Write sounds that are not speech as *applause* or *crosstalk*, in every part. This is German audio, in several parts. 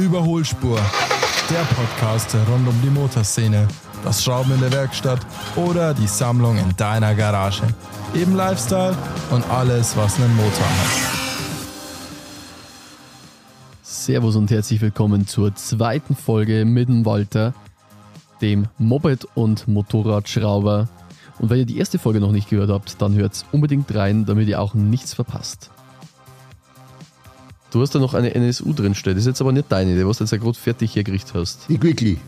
Überholspur, der Podcast rund um die Motorszene, das Schrauben in der Werkstatt oder die Sammlung in deiner Garage. Eben Lifestyle und alles, was einen Motor hat. Servus und herzlich willkommen zur zweiten Folge mit dem Walter, dem Moped- und Motorradschrauber. Und wenn ihr die erste Folge noch nicht gehört habt, dann hört unbedingt rein, damit ihr auch nichts verpasst. Du hast da noch eine NSU drinstehen. Das ist jetzt aber nicht deine, die was du jetzt ja gerade fertig hergerichtet hast. Die Quickly.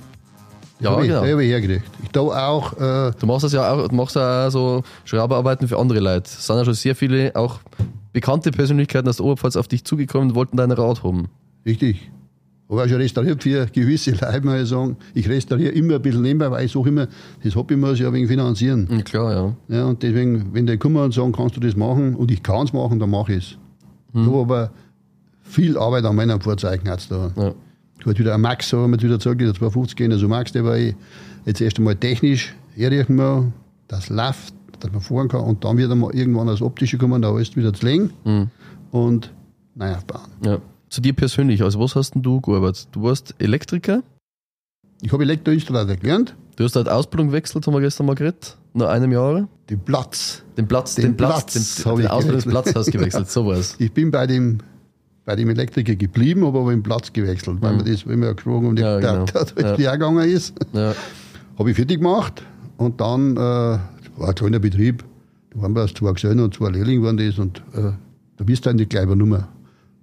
Ja, hab ich, genau. Die habe ich hergekriegt. Ich da auch, äh, Du machst das ja auch, du machst ja auch so Schrauberarbeiten für andere Leute. Es sind ja schon sehr viele, auch bekannte Persönlichkeiten aus der Oberpfalz auf dich zugekommen und wollten dein Rad haben. richtig. Habe auch schon restauriert für gewisse Leute, muss ich sagen. Ich restauriere immer ein bisschen nebenbei, weil ich sage immer, das Hobby muss ich ein wenig finanzieren. Ja, klar, ja. Ja, und deswegen, wenn die kommen und sagen, kannst du das machen, und ich kann es machen, dann mache ich es. Hm. Ich aber viel Arbeit an meinen Fahrzeugen jetzt da. ja. Gut, wieder ein Max, so haben wir wieder gesagt, der 250 gehen, also Max, der war ich jetzt erst einmal technisch herrichten wir, das läuft, dass man fahren kann und dann wird einmal irgendwann das Optische kommen, da alles wieder zu legen und neu aufbauen. ja. Zu dir persönlich, also was hast denn du gearbeitet? Du warst Elektriker, Ich habe Elektroinstallateur gelernt, du hast halt Ausbildung gewechselt, haben wir gestern mal geredet, nach einem Jahr. den Platz. Den Platz, den, Den Platz, Platz den, den ich Ausbildungsplatz hast du gewechselt, sowas. *laughs* Ich bin bei dem, bei dem Elektriker geblieben, habe aber den Platz gewechselt, weil mir das, wenn wir gesprochen haben, Mhm. Ja, der, genau. der, der, Ja. der gegangen ist. Ja, Habe ich fertig gemacht und dann äh, war ein kleiner Betrieb. Da waren wir aus zwei Gesellen und zwei Lehrlinge waren das und äh, da bist du eigentlich gleich über Nummer.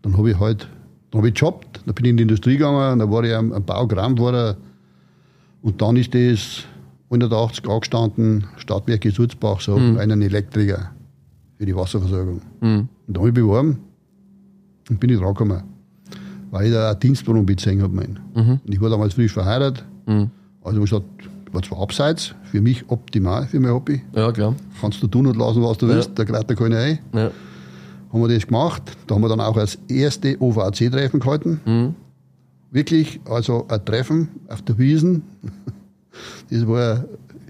Dann habe ich halt, dann habe ich gejobbt, dann bin ich in die Industrie gegangen, dann war ich am, am Baugrammfahrer und dann ist das 180 angestanden, Stadtwerke Sulzbach, so einen Elektriker für die Wasserversorgung. Und da habe ich beworben und bin ich dran gekommen, weil ich da eine Dienstwohnung bezogen habe. mein. Und ich war damals frisch verheiratet. Also ich gesagt, war zwar abseits, für mich optimal, für mein Hobby. ja klar. Kannst du tun und lassen, was du Ja. willst, da greift da keiner ein. Ja. Haben wir das gemacht. Da haben wir dann auch als erste OVAC-Treffen gehalten. Mhm. Wirklich, also ein Treffen auf der Wiesen. *laughs* Das war,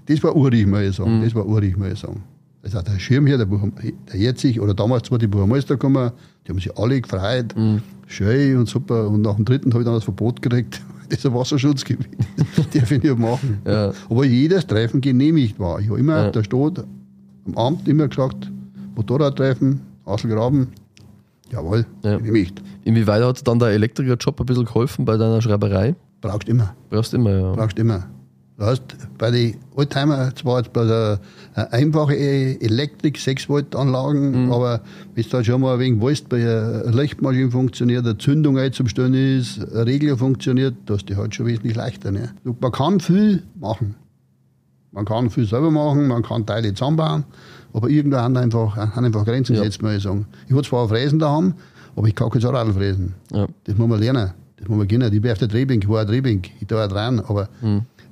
das war urig, muss ich Mhm. sagen. Das war urig, muss ich sagen. Also der Schirmherr, der, Buch- der jetzig, oder damals war die Burgermeister gekommen, die haben sich alle gefreut. Mhm. Schön und super. Und nach dem dritten habe ich dann das Verbot gekriegt. *laughs* Das ist ein Wasserschutzgebiet. das *laughs* darf ich nicht machen. Ja. Aber jedes Treffen genehmigt war. Ich habe immer, Ja. der Stadt, am Amt immer gesagt, Motorradtreffen, Hasselgraben, jawohl, Ja. genehmigt. Inwieweit hat dann der Elektrikerjob ein bisschen geholfen bei deiner Schreiberei? Brauchst immer, Brauchst immer, ja. brauchst immer. Du hast bei den Oldtimer zwar jetzt bei der eine einfache Elektrik, 6 Volt Anlagen, Mhm. aber wenn du halt schon mal wegen willst, bei einer Lichtmaschine funktioniert, eine Zündung einzustellen ist, ein Regler funktioniert, da hast du halt schon wesentlich leichter. Ne? Man kann viel machen. Man kann viel selber machen, man kann Teile zusammenbauen, aber irgendwann haben einfach, haben einfach Grenzen Ja. gesetzt, muss ich sagen. Ich habe zwar Fräsen daheim, aber ich kann kein Zahnrad fräsen. Ja. Das muss man lernen. Das muss man können. Ich bin auf der Drehbank, ich war ein Drehbank, ich da dran, aber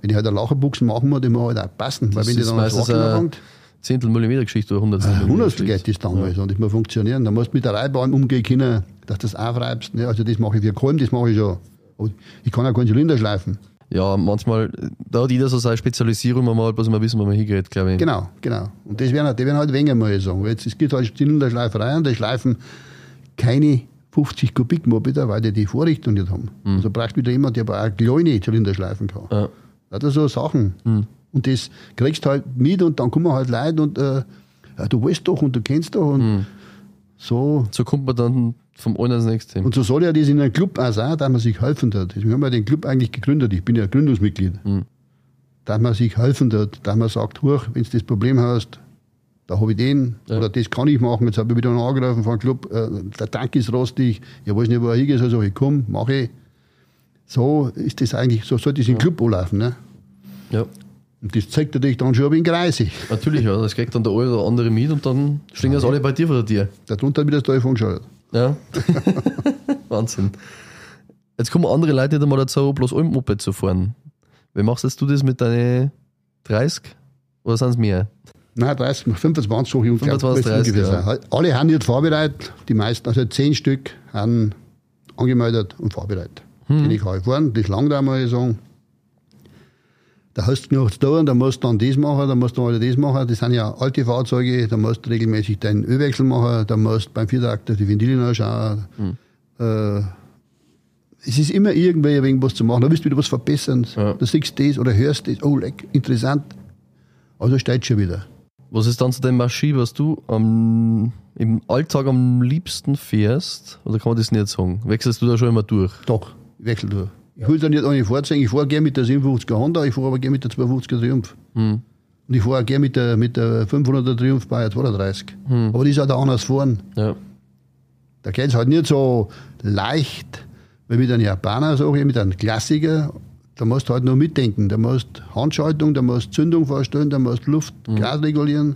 wenn ich halt eine Lacherbuchsen machen muss, die muss halt auch passen, weil. Das wenn die ist dann meistens eine anfängt, Zehntel Millimeter Geschichte oder Hundertstel Millimeter Hundertstel geht das damals und das muss funktionieren. Da musst du mit der Reibahn umgehen können, dass du das aufreibst. Ne? Also das mache ich für Kolben, das mache ich schon. Aber ich kann auch keinen Zylinder schleifen. Ja, manchmal, da hat jeder so seine Spezialisierung, man mal bloß mal wissen, wo man hingeht, glaube ich. Genau, genau. Und das werden, die werden halt weniger, ich sagen. Weil Jetzt, es gibt halt Zylinderschleiferei und die schleifen keine 50 Kubik Mopeder, weil die die Vorrichtung nicht haben. Also brauchst du wieder jemand, der aber auch kleine Zylinder schleifen kann. Ja. Lauter so Sachen. Und das kriegst du halt mit und dann kommen halt Leute und äh, ja, du weißt doch und du kennst doch und so. So kommt man dann vom einen ins nächste. Und so soll ja das in einem Club auch sein, dass man sich helfen tut. Deswegen haben wir den Club eigentlich gegründet. Ich bin ja Gründungsmitglied. Dass man sich helfen tut, dass man sagt, huch, wenn du das Problem hast, da habe ich den Ja. oder das kann ich machen. Jetzt habe ich wieder einen angerufen von einem Club, äh, der Tank ist rostig, ich weiß nicht, wo er hingeht, also ich komm, mache ich. So ist das eigentlich, so sollte es im Club anlaufen. Ne? Ja, Und das zeigt natürlich dann schon ein wenig Kreise. natürlich, ja. Das kriegt dann der eine oder andere mit und dann stehen das alle bei dir vor der Tür. Darunter wird das Telefon geschaltet. Ja. *laughs* Wahnsinn. Jetzt kommen andere Leute nicht einmal dazu, bloß ein Moped zu fahren. Wie machst jetzt du das mit deinen 30? Oder sind es mehr? Nein, 30, 25 suche ich ungefähr. 25, müsste ungefähr 30, sein. Alle haben jetzt vorbereitet, die meisten, also zehn Stück, haben angemeldet und vorbereitet. Hm. Kann ich fahren, das langt auch, ich sagen. Da hast du genug zu tun, da musst du dann das machen, da musst du mal das machen. Das sind ja alte Fahrzeuge, da musst du regelmäßig deinen Ölwechsel machen, da musst du beim Viertakter die Ventile anschauen. Hm. Äh, es ist immer irgendwie ein wenig was zu machen. Da willst du wieder was verbessern. Ja. Da siehst du das oder hörst das. Oh, leck, interessant. Also steht schon wieder. Was ist dann zu dem Maschine, was du am, im Alltag am liebsten fährst? Oder kann man das nicht sagen? Wechselst du da schon immer durch? Doch, wechsle da. Ich will da nicht eine vorzeigen. Ich fahre gerne mit der 57er Honda, ich fahre aber gerne mit der 250er Triumph. Hm. Und ich fahre auch gerne mit der, mit der 500er Triumph Bayer 32. Aber die ist halt auch anders fahren. Ja. Da geht es halt nicht so leicht wie mit einem Japaner, sag ich, mit einem Klassiker. Da musst du halt nur mitdenken. Da musst Handschaltung, da musst Zündung vorstellen, da musst Luft, Gas regulieren.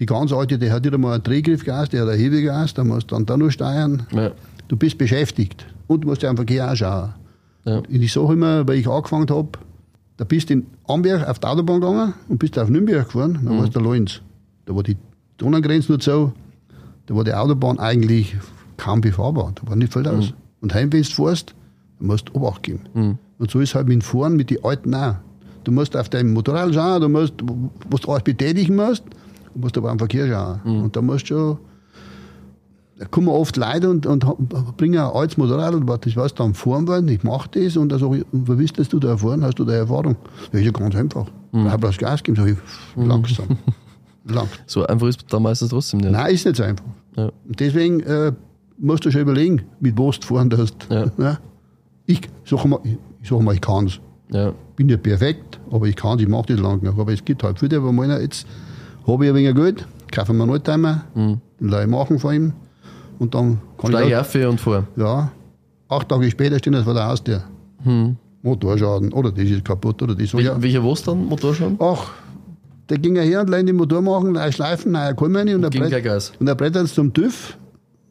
Die ganz alte, die hat nicht einmal ein Drehgriffgas, die hat ein Hebegas, da musst du dann da noch steuern. Ja. Du bist beschäftigt und du musst ja am Verkehr auch schauen. Ja. Und ich sage immer, weil ich angefangen habe, da bist du in Amberg auf die Autobahn gegangen und bist auf Nürnberg gefahren, dann warst du Lorenz. Da war die Donauгrenze nur so, da war die Autobahn eigentlich kaum befahrbar, da war nicht viel aus. Und heim, wenn du fährst, dann musst du Obacht geben. Und so ist halt mit dem Fahren mit den Alten auch. Du musst auf deinem Motorrad schauen, du musst, was du alles betätigen musst, du musst aber am Verkehr schauen. Und da musst du schon da kommen oft Leute und, und bringen ein altes Motorrad und was, das was da am Fahren wollen, ich mache das und dann sage ich, wie das du da erfahren, hast du da Erfahrung? Ja, ist ja ganz einfach. Mhm. Ich habe das Gas gegeben, sage ich, langsam. *laughs* Lang. So einfach ist da meistens trotzdem nicht. Nein, ist nicht so einfach. Ja. Und deswegen äh, musst du schon überlegen, mit was du fahren darfst. Ja. Ja? *laughs* Ich sage mal, ich, ich, sag mal, ich kann es. Ja. bin nicht perfekt, aber ich kann es, ich mache das lang genug. Aber es gibt halt viele, die meinen, jetzt habe ich ein wenig Geld, kaufe mir einen Oldtimer, lasse ich machen von ihm und dann kann Gleich ich auch, und vor. ja, acht Tage später stehen das vor der Haustür. Motorschaden, oder das ist kaputt, oder das so, Wel ja. Welcher was dann? Motorschaden? Ach, der ging ja her und lässt den Motor machen, neue Schleifen, neue Kolben und brett- gleich Gas. und er brettert zum TÜV,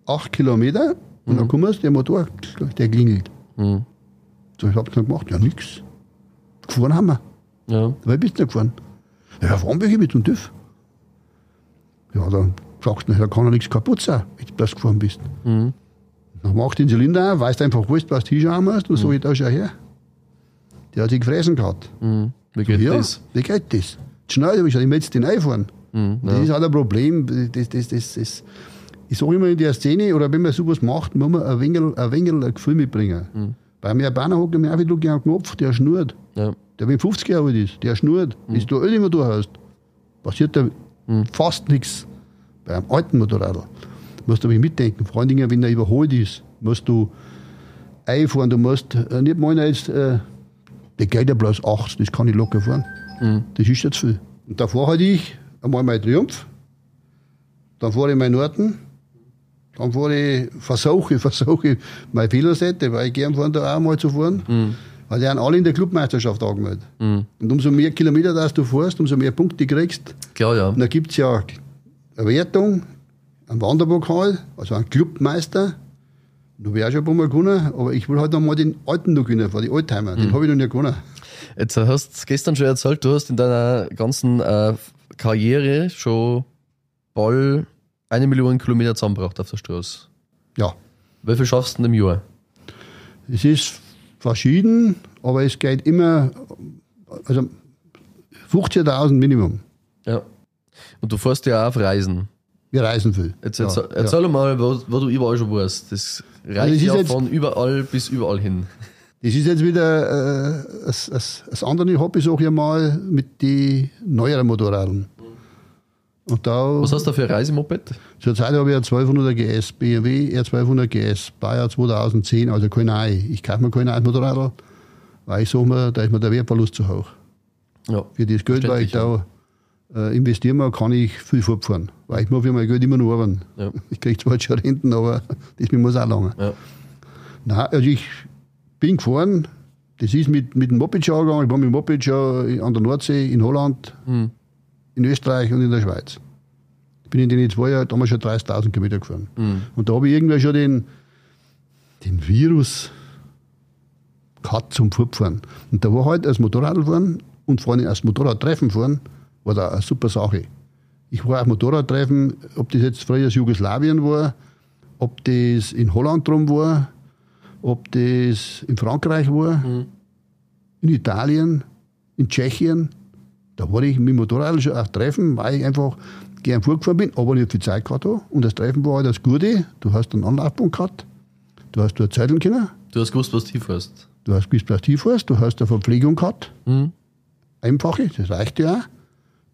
acht Kilometer, und dann kommt der Motor, der klingelt. Mhm. So, ich hab's noch gemacht, ja nix. Gefahren haben wir. Ja. Weil bist du gefahren? Ja, fahren wir mit dem TÜV. Ja, dann sagst du, da kann ja nichts kaputt sein, wenn du bloß gefahren bist. Mhm. Dann machst du den Zylinder auf, weißt einfach, wo du was du hinschauen musst, und so ich da schau her. Der hat sich gefressen gehabt. Mhm. Wie geht ja, das? wie geht das? Schnell, ich gesagt, ich möchte den einfahren. Mhm. Das ist halt ein Problem. Das, das, das, das, ich sage immer in der Szene, oder wenn man sowas macht, muss man ein wenig ein, wenig ein Gefühl mitbringen. Mhm. Beim Japaner hockt mir auch wieder am Knopf, der schnurrt. Ja. Der, wenn 50 Jahre alt ist, der schnurrt. Mhm. Wenn du ein Ölmotor hast, passiert da fast nichts. Bei einem alten Motorrad musst du aber mitdenken. Vor allen Dingen, wenn er überholt ist, musst du einfahren. Du musst äh, nicht meinen, jetzt, äh, der geht ja bloß 80, das kann ich locker fahren. Mhm. Das ist jetzt viel. Und da fahre halt ich einmal mein Triumph, dann fahre ich mein Norton, dann fahre ich, versuche, *laughs* versuche meine Fehlerseite, weil ich gern fahren, da auch mal zu fahren. Weil die haben alle in der Clubmeisterschaft angemeldet. Und umso mehr Kilometer dass du fährst, umso mehr Punkte kriegst. Klar, ja. Und da gibt es ja Wertung, einen Wanderpokal, also einen Clubmeister. Du wärst schon ein paar Mal gewonnen, aber ich will halt noch mal den alten noch gewinnen, von den Oldtimer. Den habe ich noch nicht gewonnen. Jetzt hast du gestern schon erzählt, du hast in deiner ganzen äh, Karriere schon bald eine Million Kilometer zusammengebracht auf der Straße. Ja, Wie viel schaffst du denn im Jahr? es ist verschieden, aber es geht immer, also 15.000 Minimum. Ja. Und du fährst ja auch auf Reisen. Wir reisen viel. Jetzt ja, erzähl, erzähl mal, wo, wo du überall schon warst. Das reicht Also ist ja jetzt- von überall bis überall hin. Das ist jetzt wieder äh, das, das, das andere Hobby, sag ich mal, mit den neueren Motorrädern. Und da, Was hast du da für ein Reisemoped? zurzeit habe ich ein 1200er GS, BMW R1200 GS, Bayer 2010, also kein Ei. Ich kaufe mir kein neues Motorrad, weil ich sage mir, da ist mir der Wertverlust zu hoch. Ja. Für das Geld, weil ich da äh, investieren muss, kann ich viel fortfahren. Weil ich muss für mein Geld immer nur arbeiten. Ja. *laughs* Ich kriege zwar jetzt schon Renten, aber *laughs* das muss auch lange. Ja. Nein, also ich bin gefahren. Das ist mit, mit dem Moped schon angegangen. Ich war mit dem Moped schon an der Nordsee, in Holland, Hm. in Österreich und in der Schweiz. Ich bin in den zwei Jahren damals schon 30.000 Kilometer gefahren. Hm. Und da habe ich irgendwann schon den, den Virus gehabt zum Fortfahren. Und da war halt als Motorradfahren und vor allem als Motorradtreffen fahren, war da eine super Sache. Ich war auf Motorradtreffen, ob das jetzt früher Jugoslawien war, ob das in Holland drum war, ob das in Frankreich war, in Italien, in Tschechien. Da war ich mit dem Motorrad schon auf Treffen, weil ich einfach gern vorgefahren bin, aber nicht viel Zeit gehabt habe. Und das Treffen war halt das Gute. Du hast einen Anlaufpunkt gehabt, du hast dort Zeiteln können. Du hast gewusst, was du hinfährst. Du hast gewusst, was du hinfährst, du hast eine Verpflegung gehabt, Mhm. einfache, das reicht ja auch.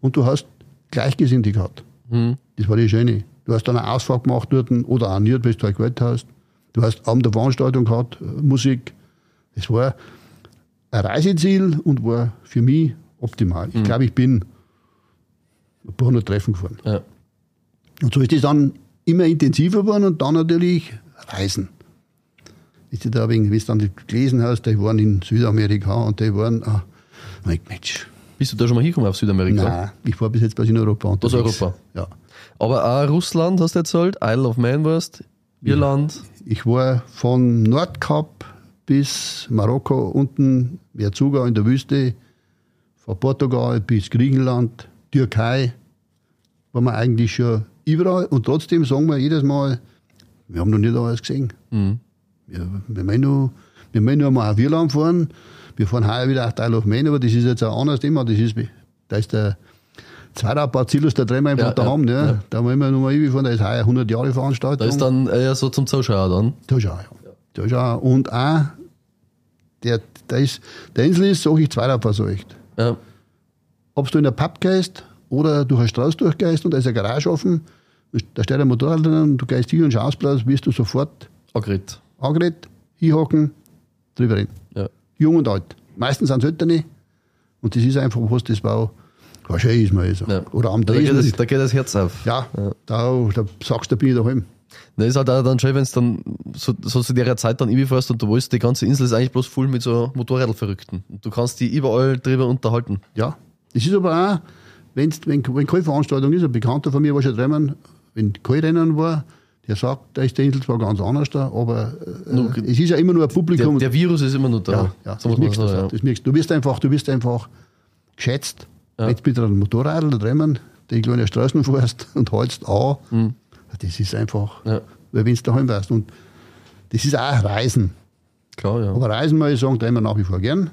Und du hast Gleichgesinnte gehabt. Mhm. Das war das Schöne. Du hast dann eine Ausfahrt gemacht dort oder auch nicht, weil du halt Geld hast. Du hast Abend eine Veranstaltung gehabt, äh, Musik. Das war ein Reiseziel und war für mich optimal. Ich glaube, ich bin ein paar hundert Treffen gefahren. Ja. Und so ist das dann immer intensiver geworden und dann natürlich Reisen. Ist da wegen, wie du dann gelesen hast, die waren in Südamerika und die waren, ah, mein Mensch, Bist du da schon mal hingekommen auf Südamerika? nein, ich war bis jetzt in Europa Aus unterwegs. Europa? Ja. Aber auch Russland hast du erzählt, Isle of Man warst, Irland. Ich war von Nordkap bis Marokko unten, Verzuga in der Wüste, von Portugal bis Griechenland, Türkei, waren wir eigentlich schon überall und trotzdem sagen wir jedes Mal, wir haben noch nicht alles gesehen. Mhm. Wir, wir meinen nur, wir meinen nur mal auf Irland fahren, wir fahren heuer wieder Teil of Man, aber das ist jetzt ein anderes Thema, das ist, da ist der zweite Bacillus, der drehen wir einfach Ja, da ja, ne? ja. da wollen wir noch mal fahren, da ist heuer 100 Jahre Veranstaltung. Da ist dann eher so zum Zuschauer dann. Da schau, ja. Da schau. Und auch, der, der, ist, der Insel ist, sag ich, zweiter versorgt. Ja. Ob du in einen Pub gehst oder durch eine Straße durchgehst und da ist eine Garage offen, da steht ein Motorrad drin und du gehst hier und schaust wirst du sofort Agrit. angeredet, hinhocken, drüber reden. Ja. Jung und alt. Meistens sind es Eltern. Und das ist einfach was, das war, war schön ist man so. Ja. Oder am Da geht, das, da geht das Herz auf. Ja, Da, da sagst du, da bin ich daheim. Das ist halt auch dann schön, wenn es dann so, so zu der Zeit dann fährst und du weißt, die ganze Insel ist eigentlich bloß voll mit so Motorradverrückten. Und du kannst die überall drüber unterhalten. Ja, das ist aber auch, wenn's, wenn, wenn keine Veranstaltung ist, ein Bekannter von mir war schon dreimal, wenn kein Rennen war, der sagt, da ist der Insel zwar ganz anders da, aber äh, Nur- es ist ja immer nur ein Der, Publikum. der Virus ist immer noch da. ja, ja, so das merkst du, sagen. das merkst du. Du wirst einfach, du wirst einfach geschätzt. Ja. Du mit einem Motorrad oder dreimal die kleine Straßen fährst *laughs* und hältst an, Mhm. das ist einfach, Ja. weil wenn du daheim warst. Und das ist auch Reisen. Klar, ja. Aber Reisen, muss ich sagen, tun wir nach wie vor gern.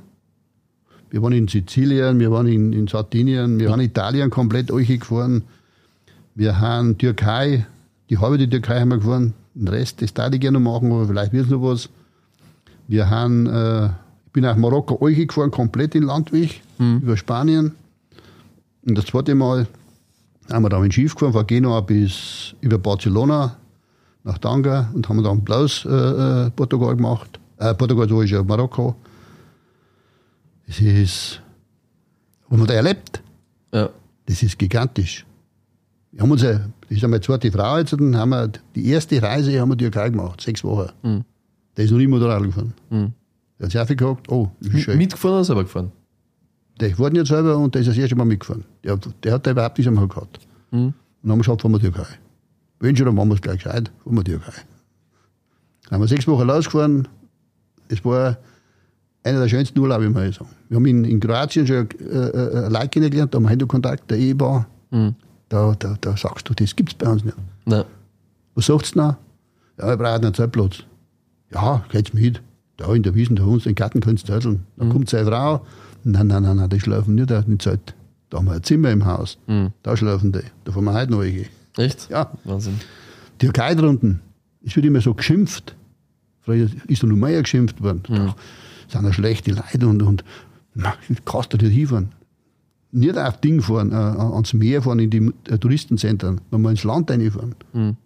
Wir waren in Sizilien, wir waren in, in Sardinien, wir waren in Italien komplett euch gefahren. Wir haben Türkei, die halbe die Türkei haben wir gefahren. Den Rest, das darf ich gerne noch machen, aber vielleicht wird es noch was. Wir haben, äh, ich bin nach Marokko euch gefahren, komplett in Landweg, über Spanien. Und das zweite Mal haben wir da mit Schiff gefahren, von Genua bis über Barcelona nach Tanga und haben dann bloß äh, äh, Portugal gemacht. Äh, Portugal, so ist ja Marokko. Das ist, was man da erlebt, ja. das ist gigantisch. Wir haben uns, ja- das ist einmal zweite Frau jetzt, dann haben wir die erste Reise haben wir Türkei gemacht, sechs Wochen. Mhm. Der ist noch nie Motorrad gefahren. Mhm. Der hat sich aufgehakt, oh, ist schön. Mitgefahren oder selber gefahren? Der war nicht selber und der ist das erste Mal mitgefahren. Der, der hat da überhaupt nicht einmal gehabt. Mhm. Und dann haben wir gesagt, fahren wir Türkei. Wenn schon, dann machen wir es gleich gescheit, fahren wir Türkei. Dann haben wir sechs Wochen losgefahren. Es war einer der schönsten Urlaube, ich sagen. Wir haben in, in Kroatien schon äh, äh, Leute kennengelernt, da haben wir Handykontakt, der Ehepaar. Mhm. Da, da, da sagst du, das gibt es bei uns nicht. Nein. Was sagst du noch? Ja, wir brauchen einen Zeltplatz. Ja, geht's mit. Da in der Wiesen, da uns den Garten kannst du zelteln. Dann kommt seine Frau. Nein, nein, nein, nein, die schlafen nicht auf Zelt. Da haben wir ein Zimmer im Haus. Mhm. Da schlafen die. Da fahren wir heute noch welche. Echt? Ja, Wahnsinn. Türkei drunten. Es wird immer so geschimpft. Früher ist noch mehr geschimpft worden. Da sind ja schlechte Leute und, und na, kannst du nicht hinfahren. Nicht auf Ding fahren, äh, ans Meer fahren, in die äh, Touristenzentren, wenn wir ins Land reinfahren.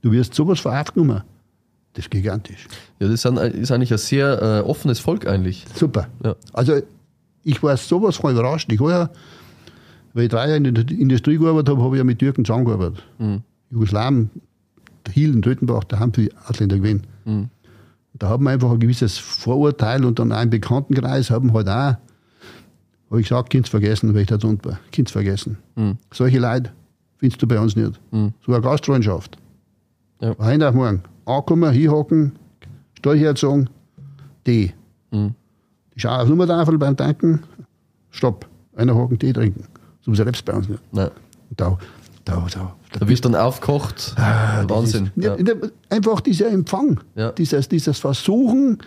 Du wirst sowas von aufgenommen. Das ist gigantisch. Ja, das sind- ist eigentlich ein sehr äh, offenes Volk eigentlich. Super. Ja. Also ich war sowas von überrascht. Ich war ja, weil ich drei Jahre in der Industrie gearbeitet habe, habe ich ja mit Türken zusammengearbeitet. Mhm. Jugoslawen, der Hiel in Tötenbach, da haben viele Ausländer gewesen. Mhm. Da haben wir einfach ein gewisses Vorurteil und dann auch im Bekanntenkreis haben halt auch, habe ich gesagt, Kind vergessen, weil ich da unten war. Kind vergessen. Mhm. Solche Leute findest du bei uns nicht. Mhm. So eine Gastfreundschaft. Ja. Heute auf morgen. Ankommen, hinhocken, Steuerherz sagen, die. Mhm. Die schauen auf Nummertafel beim Tanken, stopp, einer hocken, Tee trinken. So was du bei uns nicht. Nein. Und da, da, da, Da wirst du dann aufgekocht. Wahnsinn. ist, ja. Einfach dieser Empfang, Ja. dieses, dieses Versuchen,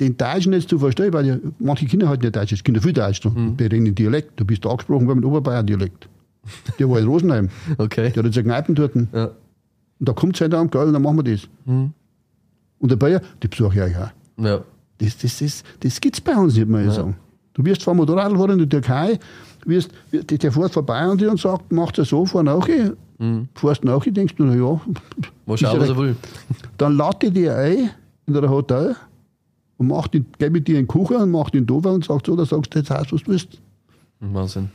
den Deutschen jetzt zu verstehen, weil ja manche Kinder halt nicht Deutsch, es Kinder viel Deutsch, Mhm. die reden in Dialekt. Du bist angesprochen worden mit Oberbayern-Dialekt. Der war in Rosenheim, *laughs* Okay. der hat jetzt Kneipen dort. Und Ja. da kommt es halt am, gell, und dann machen wir das. Mhm. Und der Bayer, die besuche ich euch auch. Ja. Das, das, das, das gibt es bei uns nicht, muss ich sagen. Du wirst vom Motorrad fahren in der Türkei, wirst, der fährt vorbei an dir und sagt, macht er so, fahr nachher. Mhm. Fährst nachher, denkst du, na ja. Mal schauen, ja was er will. Dann lade ich dir ein in der Hotel und mach den, gebe dir einen Kuchen und mach den Dover und sagst so, da sagst du jetzt heißt, was du willst. Wahnsinn.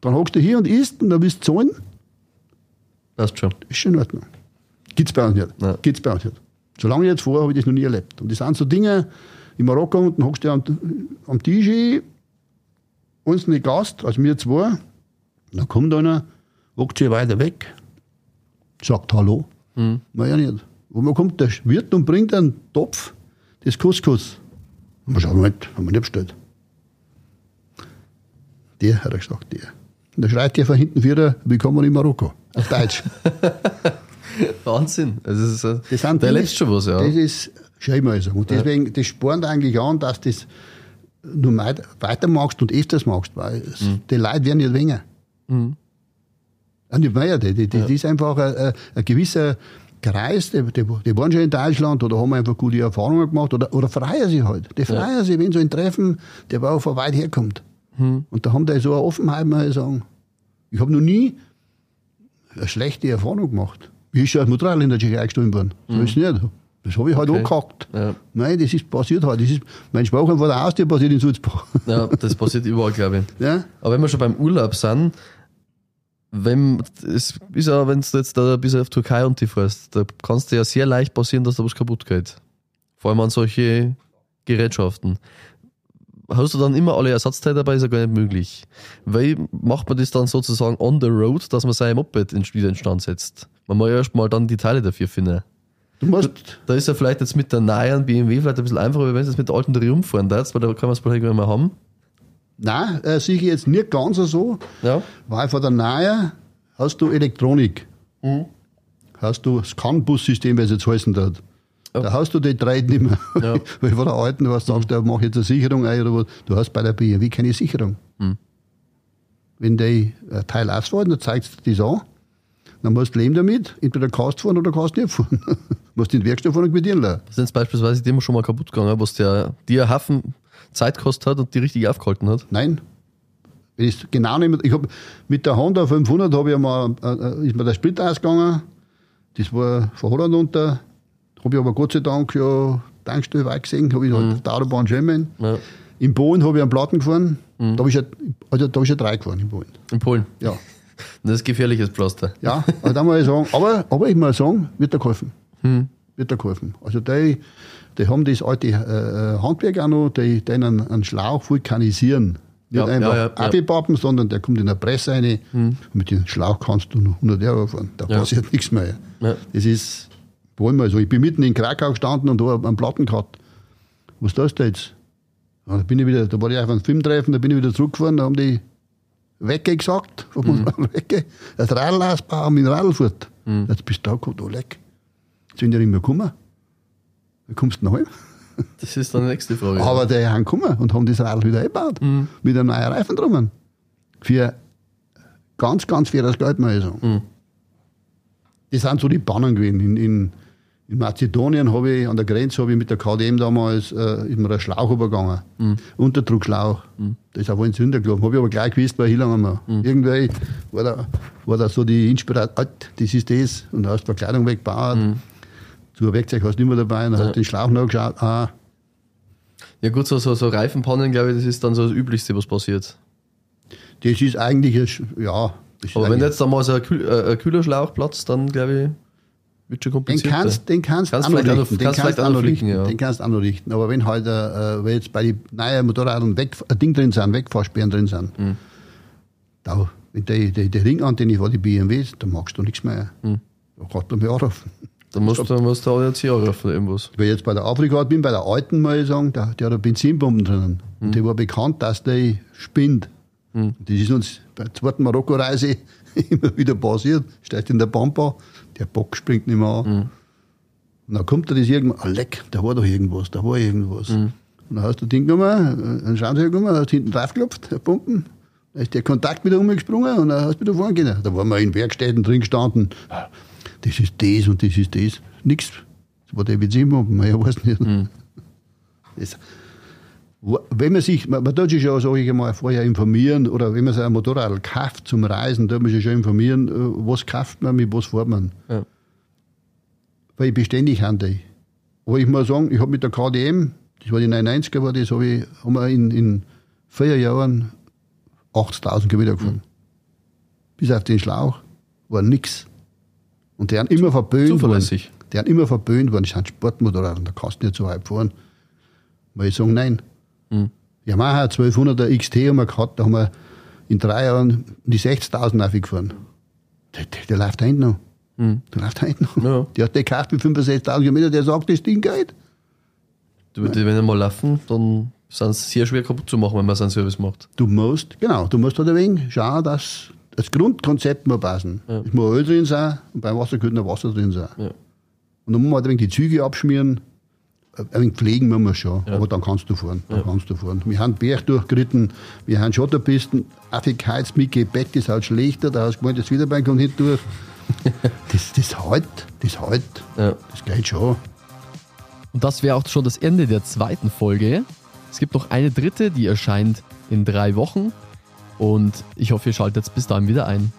Dann hockst du hier und isst und dann willst du zahlen, Passt schon. ist schon in Ordnung. Gibt's bei uns nicht. Ja. Gibt's bei uns nicht. Solange ich jetzt vorher habe ich das noch nie erlebt. Und das sind so Dinge, in Marokko unten hockst du am, am Tisch, uns ein Gast, also wir zwei, dann kommt einer, hockt sich weiter weg, sagt Hallo. Mhm. Ja nicht. Und man kommt der Wirt und bringt einen Topf, das Couscous. Und wir schauen mal, haben wir nicht bestellt. Der, hat er gesagt, der. Und da schreit der von hinten wieder, willkommen in Marokko. Auf Deutsch. *laughs* Wahnsinn. Also, es ist, Das sind der Dinge- lässt schon was, ja. Das ist schön mal so. Und deswegen, das spornt eigentlich an, dass du das nur weit- weiter magst und öfters magst, weil Mhm. die Leute werden nicht weniger. Ja, nicht mehr, die, die, das ist einfach ein, ein, ein gewisser Kreis, die, die, die waren schon in Deutschland oder haben einfach gute Erfahrungen gemacht oder, oder freuen sich halt. Die freuen sich, wenn so ein Treffen, der auch von weit herkommt. Mhm. Und da haben die so eine Offenheit, muss ich sagen. Ich habe noch nie eine schlechte Erfahrung gemacht. Wie ist schon als Motorrad in der Tschechei gestorben worden? So ist nicht. Das habe ich halt. Okay. angehackt. Ja. Nein, das ist passiert halt. Das ist, mein Spruch vor der Haustür passiert in Sulzbach. ja, das passiert überall, glaube ich. *laughs* ja? Aber wenn wir schon beim Urlaub sind, wenn es ist ja, wenn du jetzt da bis auf Türkei und die fährst, da kann es dir ja sehr leicht passieren, dass da was kaputt geht. Vor allem an solche Gerätschaften. Hast du dann immer alle Ersatzteile dabei, ist ja gar nicht möglich. Weil macht man das dann sozusagen on the road, dass man sein Moped in- wieder instand setzt? Man muss ja erst mal dann die Teile dafür finden. Du musst, Da ist ja vielleicht jetzt mit der neuen BMW vielleicht ein bisschen einfacher, wenn du jetzt mit der alten Triumph fahren darfst, weil da kann man es vielleicht gar nicht mehr haben. Nein, äh, ich jetzt nicht ganz so, Ja. weil von der Nähe hast du Elektronik. Mhm. Hast du das CAN-Bus-System, wie es jetzt heißen hat. Da hast du die drei nicht mehr. Ja. *laughs* Weil von der alten, was sagst du, mach jetzt eine Sicherung ein oder was. Du hast bei der BMW keine Sicherung. Mhm. Wenn die ein Teil ausfallen, dann zeigst du das an. Dann musst du leben damit. Entweder kannst du fahren oder kannst nicht fahren. *laughs* musst in die Werkstatt fahren und quittieren lassen. Das ist jetzt beispielsweise dem schon mal kaputt gegangen, was der dir Hafen Zeit gekostet hat und die richtig aufgehalten hat. Nein. Ich genau nicht, ich hab, mit der Honda 500 habe ich einmal, äh, äh, ist mir der Sprit ausgegangen. Das war von Holland unter. Habe ich aber Gott sei Dank ja Tankstelle weit gesehen, habe ich halt auf der Autobahn schämen. Ja. In Polen habe ich einen Platten gefahren. Da habe ich, ja- also, da hab ich ja drei gefahren in Polen. In Polen. Ja. *laughs* Das ist gefährliches Pflaster. Ja, also da muss ich sagen, aber, aber ich muss sagen, wird er geholfen. Wird er geholfen. Also die, die haben das alte äh, Handwerk auch noch, die, die einen, Schlauch vulkanisieren. Nicht Ja, einfach ja, ja, ja. sondern der kommt in eine Presse rein. Und mit dem Schlauch kannst du noch 100 Euro fahren. Da passiert nichts mehr. Das ist, wollen wir so. Ich bin mitten in Krakau gestanden und da einen Platten gehabt. Was tust du jetzt? Ja, da bin ich wieder, da war ich auf einem Filmtreffen, da bin ich wieder zurückgefahren, da haben die Wecke gesagt, Mhm. Wecke, das Radl ausbauen mit Radl fort. Jetzt bist du da gekommen, oh leck. Jetzt sind ja nicht mehr gekommen. Wie kommst du heim? Das ist dann die nächste Frage. Aber die haben gekommen und haben das Radl wieder eingebaut. Mit einem neuen Reifen drum. Für ganz, ganz faires Geld, muss ich sagen. Das sind so die Bannen gewesen. In, in, in Mazedonien habe ich, an der Grenze habe ich mit der KDM damals, äh, ist mir ein Schlauch übergegangen. Unterdruckschlauch. Das ist auf einen Sünder gelaufen. Habe ich aber gleich gewusst, weil hinlangen wir. Irgendwie war da, war da so die Inspiration, das ist das. Und da hast du Verkleidung weggebaut. Zu einem Werkzeug hast du nicht mehr dabei. Und dann hast du den Schlauch nachgeschaut. Ah, ja gut, so, so, so Reifenpannen, glaube ich, das ist dann so das Üblichste, was passiert. Das ist eigentlich, ja. Ist Aber wenn jetzt da mal so ein, Kühl, äh, ein Kühlerschlauch platzt, dann glaube ich, wird schon den kompliziert. kannst, den kannst, Kannst auch noch noch-. Den kannst kannst vielleicht auch auch noch noch flicken, richten. ja. Den kannst du auch noch richten. Aber wenn halt, äh, wenn jetzt bei den neuen Motorrädern weg, ein Ding drin sind, Wegfahrsperren drin sind, Mhm. da, wenn die, die, die Ringantenne war die BMW, da magst du nichts mehr. Mhm. Da kannst du mich anrufen. Da musst du, musst du jetzt hier anrufen, irgendwas. Weil ich jetzt bei der Afrika bin, bei der alten, muss ich sagen, der, der hat eine Benzinbomben drinnen. Mhm. Und die war bekannt, dass die spinnt. Und Das ist uns bei der zweiten Marokko-Reise *laughs* immer wieder passiert. Steigt in der Pampa, der Bock springt nicht mehr an. Mhm. Und dann kommt da das irgendwann, ah, leck, da war doch irgendwas, da war irgendwas. Mhm. Und dann hast du Ding genommen, einen Schrank genommen, hast hinten draufgeklopft, der Pumpen. Da ist der Kontakt wieder umgesprungen und dann hast du wieder fahren können. Da waren wir in Werkstätten drin gestanden. Das ist das und das ist das. Nix. Das war der Benzinpumpen, ich weiß nicht. Mhm. Das, wenn man sich, man, man tut sich ja, sage ich mal, vorher informieren oder wenn man sich ein Motorrad kauft zum Reisen, tut man sich schon informieren, äh, was kauft man, mit was fährt man. Ja. Weil ich beständig handle. Aber ich muss sagen, ich habe mit der KDM, das war die 99er, war das, habe ich, haben wir in, in vier Jahren 80.000 Kilometer gefahren. Bis auf den Schlauch war nix. Und die haben immer verböhnt worden. Die haben immer verböhnt worden. Das sind Sportmotorrad, da kannst du nicht so halb fahren. Weil ich sagen, nein. Mhm. Yamaha 1200er XT haben wir gehabt, da haben wir in drei Jahren die 60.000 aufgefahren. Der, der, der läuft da hinten noch. Mhm. Der läuft da hinten noch. Ja. Der hat den gekauft mit 65.000 Kilometer, der sagt, das Ding geht. Du, die, wenn sie mal laufen, dann sind sie sehr schwer kaputt zu machen, wenn man so einen Service macht. Du musst, genau, du musst halt ein wenig schauen, dass das Grundkonzept muss passen. Ja. Es muss Öl drin sein und beim Wasser könnte noch Wasser drin sein. Ja. Und dann muss man halt ein wenig die Züge abschmieren. Ein wenig pflegen muss man schon, Ja. aber dann kannst du fahren. Dann kannst du fahren. Wir haben Berg durchgeritten, wir haben Schotterpisten, Affigkeits mit Gebett ist halt schlechter, da hast du gemeint, das Wiederbein kommt nicht durch. *laughs* das, das halt, das halt, Ja. das geht schon. Und das wäre auch schon das Ende der zweiten Folge. Es gibt noch eine dritte, die erscheint in drei Wochen. Und ich hoffe, ihr schaltet bis dahin wieder ein.